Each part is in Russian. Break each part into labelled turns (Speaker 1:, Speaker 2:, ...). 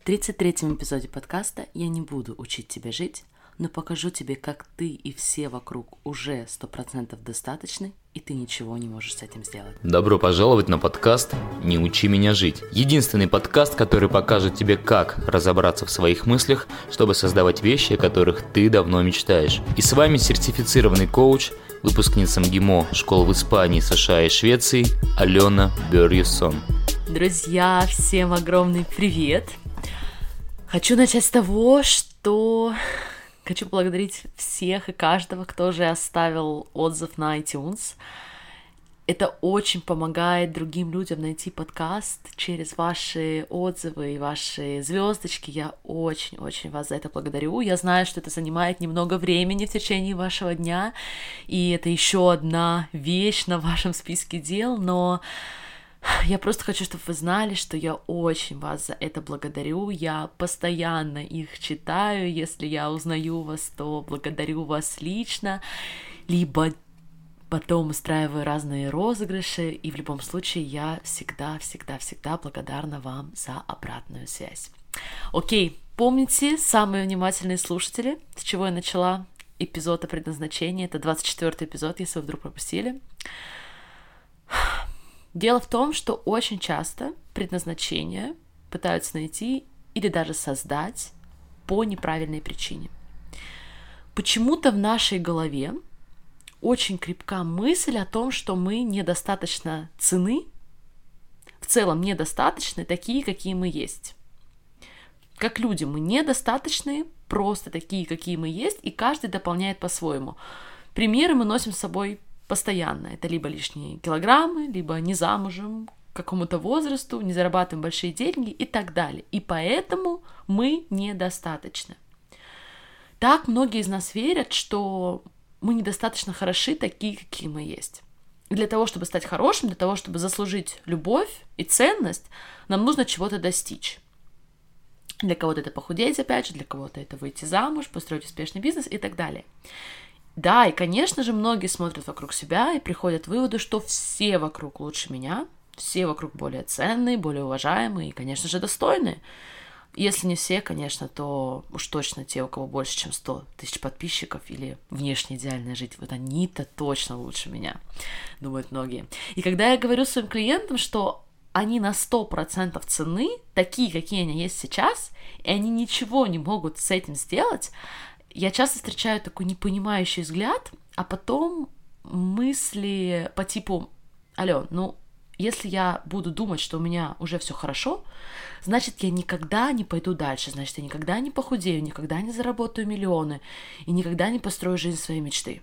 Speaker 1: В 33-м эпизоде подкаста я не буду учить тебя жить, но покажу тебе, как ты и все вокруг уже 100% достаточны, и ты ничего не можешь с этим сделать.
Speaker 2: Добро пожаловать на подкаст «Не учи меня жить». Единственный подкаст, который покажет тебе, как разобраться в своих мыслях, чтобы создавать вещи, о которых ты давно мечтаешь. И с вами сертифицированный коуч, выпускница МГИМО школ в Испании, США и Швеции Алена Берьюсон.
Speaker 1: Друзья, всем огромный привет! Хочу начать с того, что хочу поблагодарить всех и каждого, кто уже оставил отзыв на iTunes. Это очень помогает другим людям найти подкаст через ваши отзывы и ваши звездочки. Я очень-очень вас за это благодарю. Я знаю, что это занимает немного времени в течение вашего дня, и это еще одна вещь на вашем списке дел, но я просто хочу, чтобы вы знали, что я очень вас за это благодарю. Я постоянно их читаю. Если я узнаю вас, то благодарю вас лично. Либо потом устраиваю разные розыгрыши, и в любом случае я всегда, всегда, всегда благодарна вам за обратную связь. Окей, помните, самые внимательные слушатели, с чего я начала эпизод о предназначении, это 24 эпизод, если вы вдруг пропустили. Дело в том, что очень часто предназначение пытаются найти или даже создать по неправильной причине. Почему-то в нашей голове очень крепка мысль о том, что мы недостаточно цены, в целом недостаточны такие, какие мы есть. Как люди мы недостаточны, просто такие, какие мы есть, и каждый дополняет по-своему. Примеры мы носим с собой постоянно. Это либо лишние килограммы, либо не замужем к какому-то возрасту, не зарабатываем большие деньги и так далее. И поэтому мы недостаточны. Так многие из нас верят, что мы недостаточно хороши такие, какие мы есть. Для того, чтобы стать хорошим, для того, чтобы заслужить любовь и ценность, нам нужно чего-то достичь. Для кого-то это похудеть, опять же, для кого-то это выйти замуж, построить успешный бизнес и так далее. Да, и, конечно же, многие смотрят вокруг себя и приходят к выводу, что все вокруг лучше меня, все вокруг более ценные, более уважаемые и, конечно же, достойные. Если не все, конечно, то уж точно те, у кого больше, чем 100 тысяч подписчиков или внешне идеальная жизнь, вот они-то точно лучше меня, думают многие. И когда я говорю своим клиентам, что они на 100% цены, такие, какие они есть сейчас, и они ничего не могут с этим сделать, я часто встречаю такой непонимающий взгляд, а потом мысли по типу, алло, ну, если я буду думать, что у меня уже все хорошо, значит, я никогда не пойду дальше, значит, я никогда не похудею, никогда не заработаю миллионы и никогда не построю жизнь своей мечты.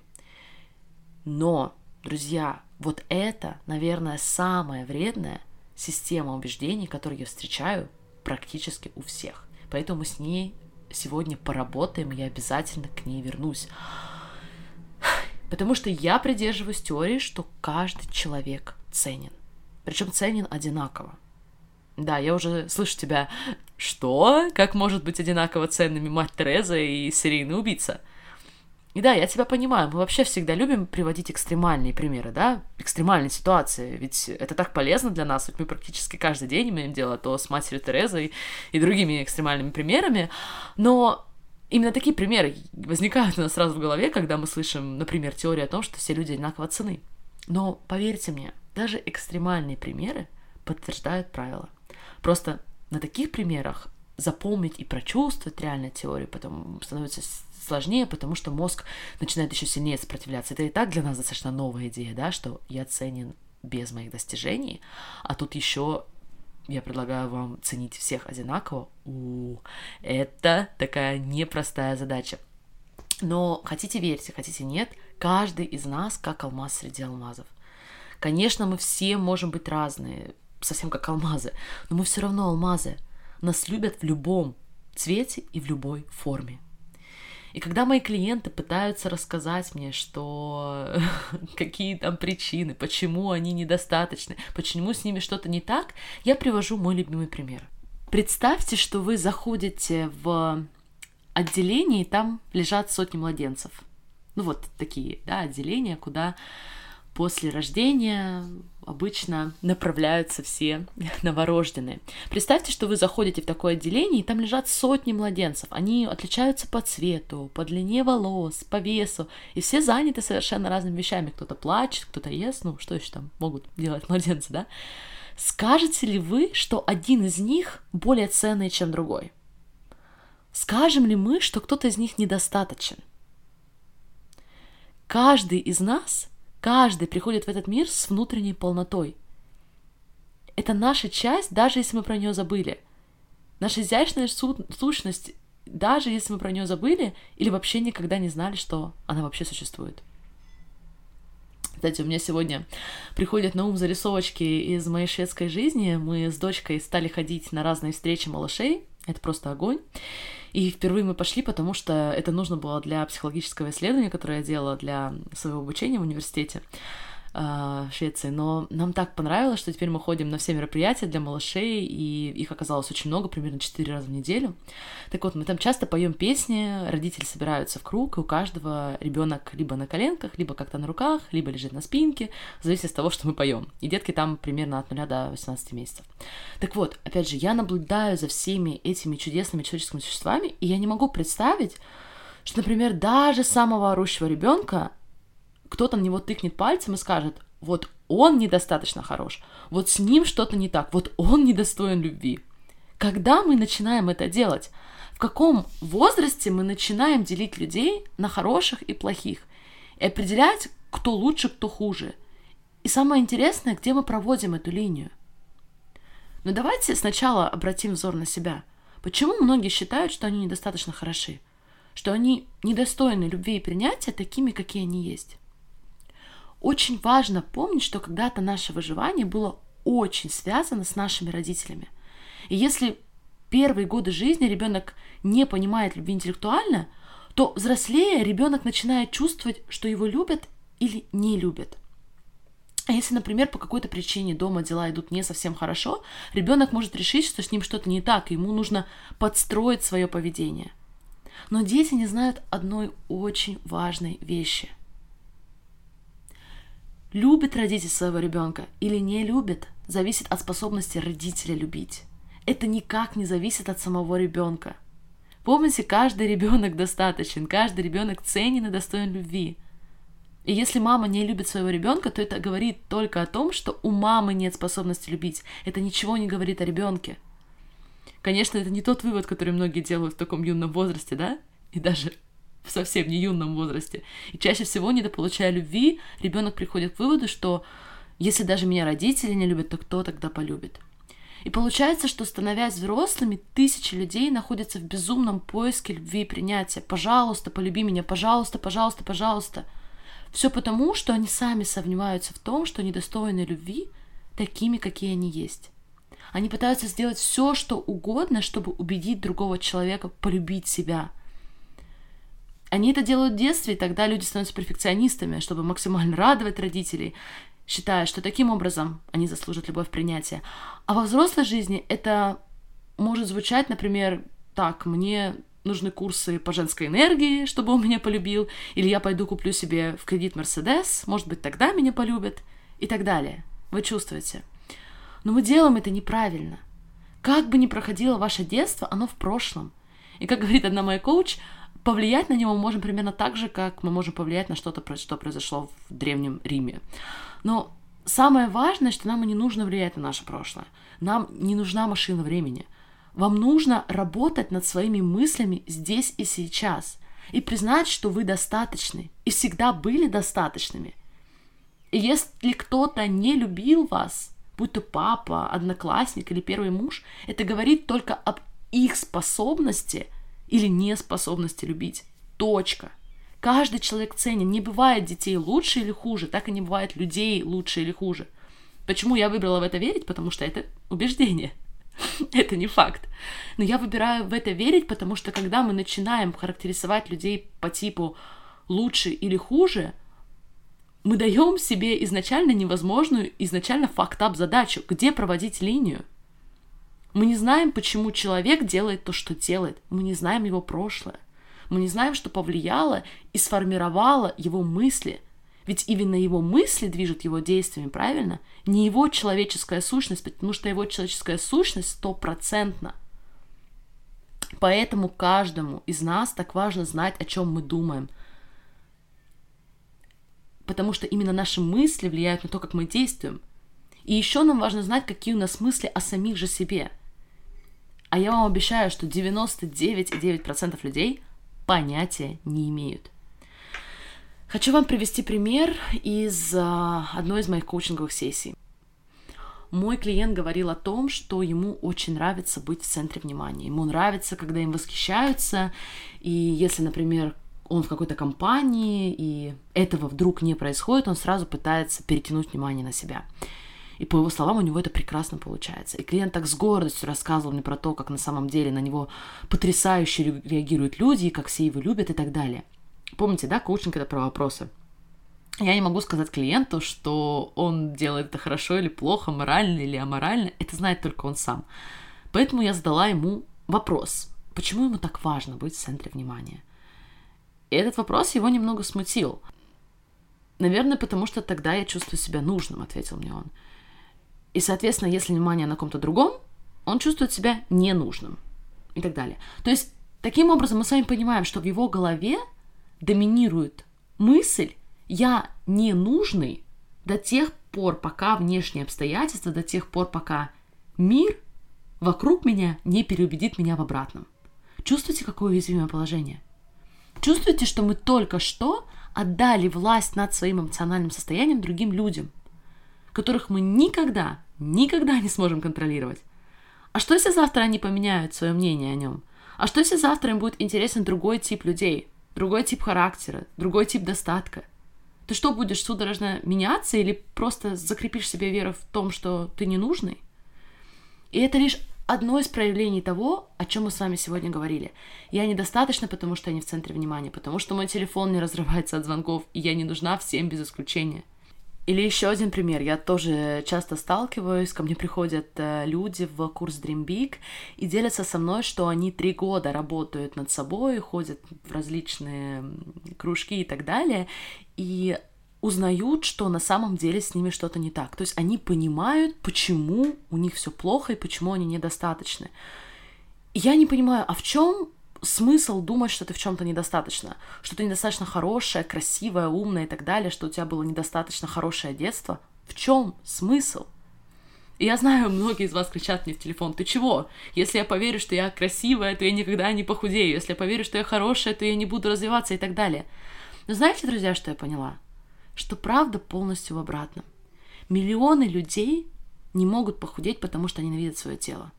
Speaker 1: Но, друзья, вот это, наверное, самая вредная система убеждений, которую я встречаю практически у всех. Поэтому с ней сегодня поработаем, я обязательно к ней вернусь. Потому что я придерживаюсь теории, что каждый человек ценен. Причем ценен одинаково. Да, я уже слышу тебя. Что? Как может быть одинаково ценными мать Тереза и серийный убийца? И да, я тебя понимаю, мы вообще всегда любим приводить экстремальные примеры, да, экстремальные ситуации, ведь это так полезно для нас, ведь мы практически каждый день имеем дело то с матерью Терезой и другими экстремальными примерами, но именно такие примеры возникают у нас сразу в голове, когда мы слышим, например, теорию о том, что все люди одинаково цены. Но поверьте мне, даже экстремальные примеры подтверждают правила. Просто на таких примерах запомнить и прочувствовать реально теорию потом становится сложнее, потому что мозг начинает еще сильнее сопротивляться. Это и так для нас достаточно новая идея, да, что я ценен без моих достижений, а тут еще я предлагаю вам ценить всех одинаково. У, это такая непростая задача. Но хотите верьте, хотите нет, каждый из нас как алмаз среди алмазов. Конечно, мы все можем быть разные, совсем как алмазы, но мы все равно алмазы. Нас любят в любом цвете и в любой форме. И когда мои клиенты пытаются рассказать мне, что какие там причины, почему они недостаточны, почему с ними что-то не так, я привожу мой любимый пример. Представьте, что вы заходите в отделение, и там лежат сотни младенцев. Ну вот такие, да, отделения, куда после рождения обычно направляются все новорожденные. Представьте, что вы заходите в такое отделение, и там лежат сотни младенцев. Они отличаются по цвету, по длине волос, по весу, и все заняты совершенно разными вещами. Кто-то плачет, кто-то ест, ну что еще там могут делать младенцы, да? Скажете ли вы, что один из них более ценный, чем другой? Скажем ли мы, что кто-то из них недостаточен? Каждый из нас, каждый приходит в этот мир с внутренней полнотой. Это наша часть, даже если мы про нее забыли. Наша изящная сущность, даже если мы про нее забыли или вообще никогда не знали, что она вообще существует. Кстати, у меня сегодня приходят на ум зарисовочки из моей шведской жизни. Мы с дочкой стали ходить на разные встречи малышей. Это просто огонь. И впервые мы пошли, потому что это нужно было для психологического исследования, которое я делала для своего обучения в университете. А, Швеции, но нам так понравилось, что теперь мы ходим на все мероприятия для малышей, и их оказалось очень много, примерно 4 раза в неделю. Так вот, мы там часто поем песни, родители собираются в круг, и у каждого ребенок либо на коленках, либо как-то на руках, либо лежит на спинке, зависит от того, что мы поем. И детки там примерно от 0 до 18 месяцев. Так вот, опять же, я наблюдаю за всеми этими чудесными человеческими существами, и я не могу представить, что, например, даже самого орущего ребенка кто-то на него тыкнет пальцем и скажет, вот он недостаточно хорош, вот с ним что-то не так, вот он недостоин любви. Когда мы начинаем это делать? В каком возрасте мы начинаем делить людей на хороших и плохих? И определять, кто лучше, кто хуже? И самое интересное, где мы проводим эту линию? Но давайте сначала обратим взор на себя. Почему многие считают, что они недостаточно хороши? Что они недостойны любви и принятия такими, какие они есть? Очень важно помнить, что когда-то наше выживание было очень связано с нашими родителями. И если первые годы жизни ребенок не понимает любви интеллектуально, то взрослее ребенок начинает чувствовать, что его любят или не любят. А если, например, по какой-то причине дома дела идут не совсем хорошо, ребенок может решить, что с ним что-то не так, и ему нужно подстроить свое поведение. Но дети не знают одной очень важной вещи. Любит родитель своего ребенка или не любит, зависит от способности родителя любить. Это никак не зависит от самого ребенка. Помните, каждый ребенок достаточен, каждый ребенок ценен и достоин любви. И если мама не любит своего ребенка, то это говорит только о том, что у мамы нет способности любить. Это ничего не говорит о ребенке. Конечно, это не тот вывод, который многие делают в таком юном возрасте, да? И даже в совсем не юном возрасте. И чаще всего, недополучая любви, ребенок приходит к выводу, что если даже меня родители не любят, то кто тогда полюбит? И получается, что становясь взрослыми, тысячи людей находятся в безумном поиске любви и принятия. Пожалуйста, полюби меня, пожалуйста, пожалуйста, пожалуйста. Все потому, что они сами сомневаются в том, что недостойны любви такими, какие они есть. Они пытаются сделать все, что угодно, чтобы убедить другого человека полюбить себя – они это делают в детстве, и тогда люди становятся перфекционистами, чтобы максимально радовать родителей, считая, что таким образом они заслужат любовь принятия. А во взрослой жизни это может звучать, например, так, мне нужны курсы по женской энергии, чтобы он меня полюбил, или я пойду куплю себе в кредит Мерседес, может быть, тогда меня полюбят, и так далее. Вы чувствуете? Но мы делаем это неправильно. Как бы ни проходило ваше детство, оно в прошлом. И как говорит одна моя коуч, повлиять на него мы можем примерно так же, как мы можем повлиять на что-то, что произошло в Древнем Риме. Но самое важное, что нам не нужно влиять на наше прошлое. Нам не нужна машина времени. Вам нужно работать над своими мыслями здесь и сейчас и признать, что вы достаточны и всегда были достаточными. И если кто-то не любил вас, будь то папа, одноклассник или первый муж, это говорит только об их способности – или неспособности любить. Точка. Каждый человек ценен. Не бывает детей лучше или хуже, так и не бывает людей лучше или хуже. Почему я выбрала в это верить? Потому что это убеждение. это не факт. Но я выбираю в это верить, потому что когда мы начинаем характеризовать людей по типу лучше или хуже, мы даем себе изначально невозможную, изначально фактап задачу, где проводить линию. Мы не знаем, почему человек делает то, что делает. Мы не знаем его прошлое. Мы не знаем, что повлияло и сформировало его мысли. Ведь именно его мысли движут его действиями, правильно? Не его человеческая сущность, потому что его человеческая сущность стопроцентна. Поэтому каждому из нас так важно знать, о чем мы думаем. Потому что именно наши мысли влияют на то, как мы действуем. И еще нам важно знать, какие у нас мысли о самих же себе. А я вам обещаю, что 99,9% людей понятия не имеют. Хочу вам привести пример из а, одной из моих коучинговых сессий. Мой клиент говорил о том, что ему очень нравится быть в центре внимания. Ему нравится, когда им восхищаются, и если, например, он в какой-то компании, и этого вдруг не происходит, он сразу пытается перетянуть внимание на себя. И по его словам, у него это прекрасно получается. И клиент так с гордостью рассказывал мне про то, как на самом деле на него потрясающе реагируют люди, и как все его любят и так далее. Помните, да, коучинг это про вопросы. Я не могу сказать клиенту, что он делает это хорошо или плохо, морально или аморально. Это знает только он сам. Поэтому я задала ему вопрос. Почему ему так важно быть в центре внимания? И этот вопрос его немного смутил. Наверное, потому что тогда я чувствую себя нужным, ответил мне он. И, соответственно, если внимание на ком-то другом, он чувствует себя ненужным и так далее. То есть, таким образом мы с вами понимаем, что в его голове доминирует мысль «я не нужный» до тех пор, пока внешние обстоятельства, до тех пор, пока мир вокруг меня не переубедит меня в обратном. Чувствуете, какое уязвимое положение? Чувствуете, что мы только что отдали власть над своим эмоциональным состоянием другим людям, которых мы никогда, никогда не сможем контролировать? А что, если завтра они поменяют свое мнение о нем? А что, если завтра им будет интересен другой тип людей – другой тип характера, другой тип достатка. Ты что, будешь судорожно меняться или просто закрепишь себе веру в том, что ты не нужный? И это лишь одно из проявлений того, о чем мы с вами сегодня говорили. Я недостаточно, потому что я не в центре внимания, потому что мой телефон не разрывается от звонков, и я не нужна всем без исключения. Или еще один пример. Я тоже часто сталкиваюсь, ко мне приходят э, люди в курс Dream Big и делятся со мной, что они три года работают над собой, ходят в различные кружки и так далее, и узнают, что на самом деле с ними что-то не так. То есть они понимают, почему у них все плохо и почему они недостаточны. И я не понимаю, а в чем смысл думать, что ты в чем-то недостаточно, что ты недостаточно хорошая, красивая, умная и так далее, что у тебя было недостаточно хорошее детство. В чем смысл? И я знаю, многие из вас кричат мне в телефон, ты чего? Если я поверю, что я красивая, то я никогда не похудею. Если я поверю, что я хорошая, то я не буду развиваться и так далее. Но знаете, друзья, что я поняла? Что правда полностью в обратном. Миллионы людей не могут похудеть, потому что они ненавидят свое тело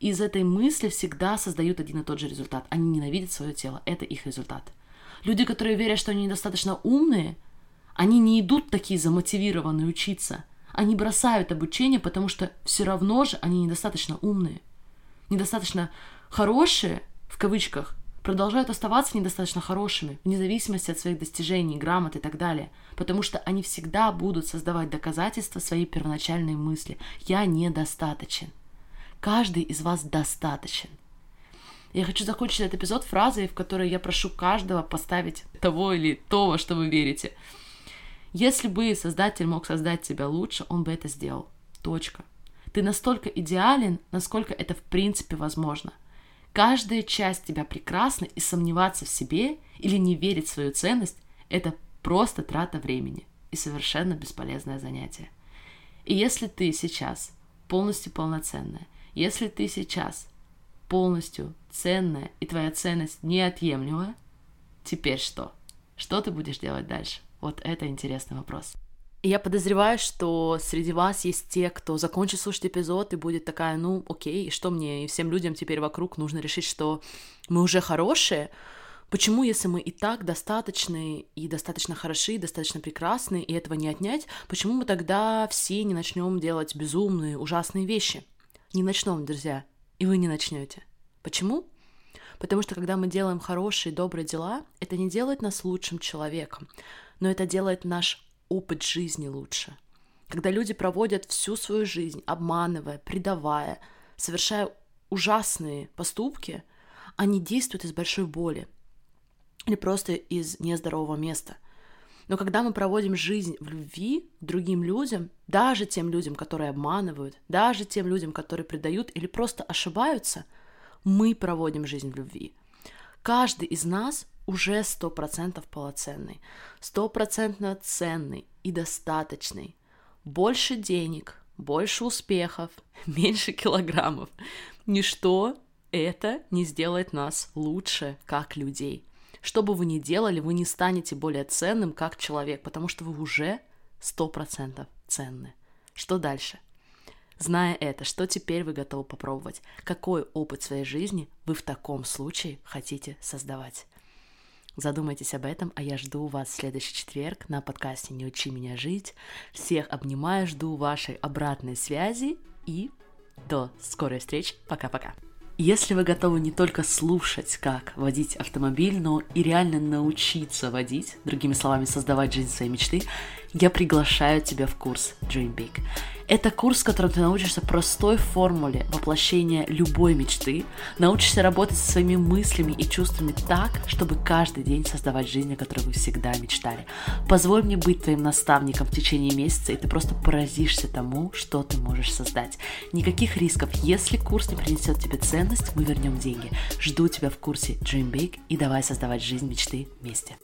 Speaker 1: из этой мысли всегда создают один и тот же результат. Они ненавидят свое тело. Это их результат. Люди, которые верят, что они недостаточно умные, они не идут такие замотивированные учиться. Они бросают обучение, потому что все равно же они недостаточно умные. Недостаточно хорошие, в кавычках, продолжают оставаться недостаточно хорошими, вне зависимости от своих достижений, грамот и так далее, потому что они всегда будут создавать доказательства своей первоначальной мысли «я недостаточен». Каждый из вас достаточен. Я хочу закончить этот эпизод фразой, в которой я прошу каждого поставить того или то, во что вы верите. Если бы Создатель мог создать тебя лучше, он бы это сделал. Точка. Ты настолько идеален, насколько это в принципе возможно. Каждая часть тебя прекрасна, и сомневаться в себе или не верить в свою ценность – это просто трата времени и совершенно бесполезное занятие. И если ты сейчас полностью полноценная, если ты сейчас полностью ценная и твоя ценность неотъемлемая, теперь что? Что ты будешь делать дальше? Вот это интересный вопрос. Я подозреваю, что среди вас есть те, кто закончит слушать эпизод и будет такая, ну, окей, и что мне и всем людям теперь вокруг нужно решить, что мы уже хорошие, Почему, если мы и так достаточны, и достаточно хороши, и достаточно прекрасны, и этого не отнять, почему мы тогда все не начнем делать безумные, ужасные вещи? Не начнем, друзья, и вы не начнете. Почему? Потому что когда мы делаем хорошие, добрые дела, это не делает нас лучшим человеком, но это делает наш опыт жизни лучше. Когда люди проводят всю свою жизнь, обманывая, предавая, совершая ужасные поступки, они действуют из большой боли или просто из нездорового места. Но когда мы проводим жизнь в любви к другим людям, даже тем людям, которые обманывают, даже тем людям, которые предают или просто ошибаются, мы проводим жизнь в любви. Каждый из нас уже сто процентов полноценный, стопроцентно ценный и достаточный. Больше денег, больше успехов, меньше килограммов. Ничто это не сделает нас лучше как людей. Что бы вы ни делали, вы не станете более ценным как человек, потому что вы уже сто процентов ценны. Что дальше? Зная это, что теперь вы готовы попробовать? Какой опыт своей жизни вы в таком случае хотите создавать? Задумайтесь об этом, а я жду вас в следующий четверг на подкасте «Не учи меня жить». Всех обнимаю, жду вашей обратной связи и до скорой встречи. Пока-пока. Если вы готовы не только слушать, как водить автомобиль, но и реально научиться водить, другими словами, создавать жизнь своей мечты, я приглашаю тебя в курс Dream Big. Это курс, в котором ты научишься простой формуле воплощения любой мечты, научишься работать со своими мыслями и чувствами так, чтобы каждый день создавать жизнь, о которой вы всегда мечтали. Позволь мне быть твоим наставником в течение месяца, и ты просто поразишься тому, что ты можешь создать. Никаких рисков. Если курс не принесет тебе ценность, мы вернем деньги. Жду тебя в курсе Dream Big и давай создавать жизнь мечты вместе.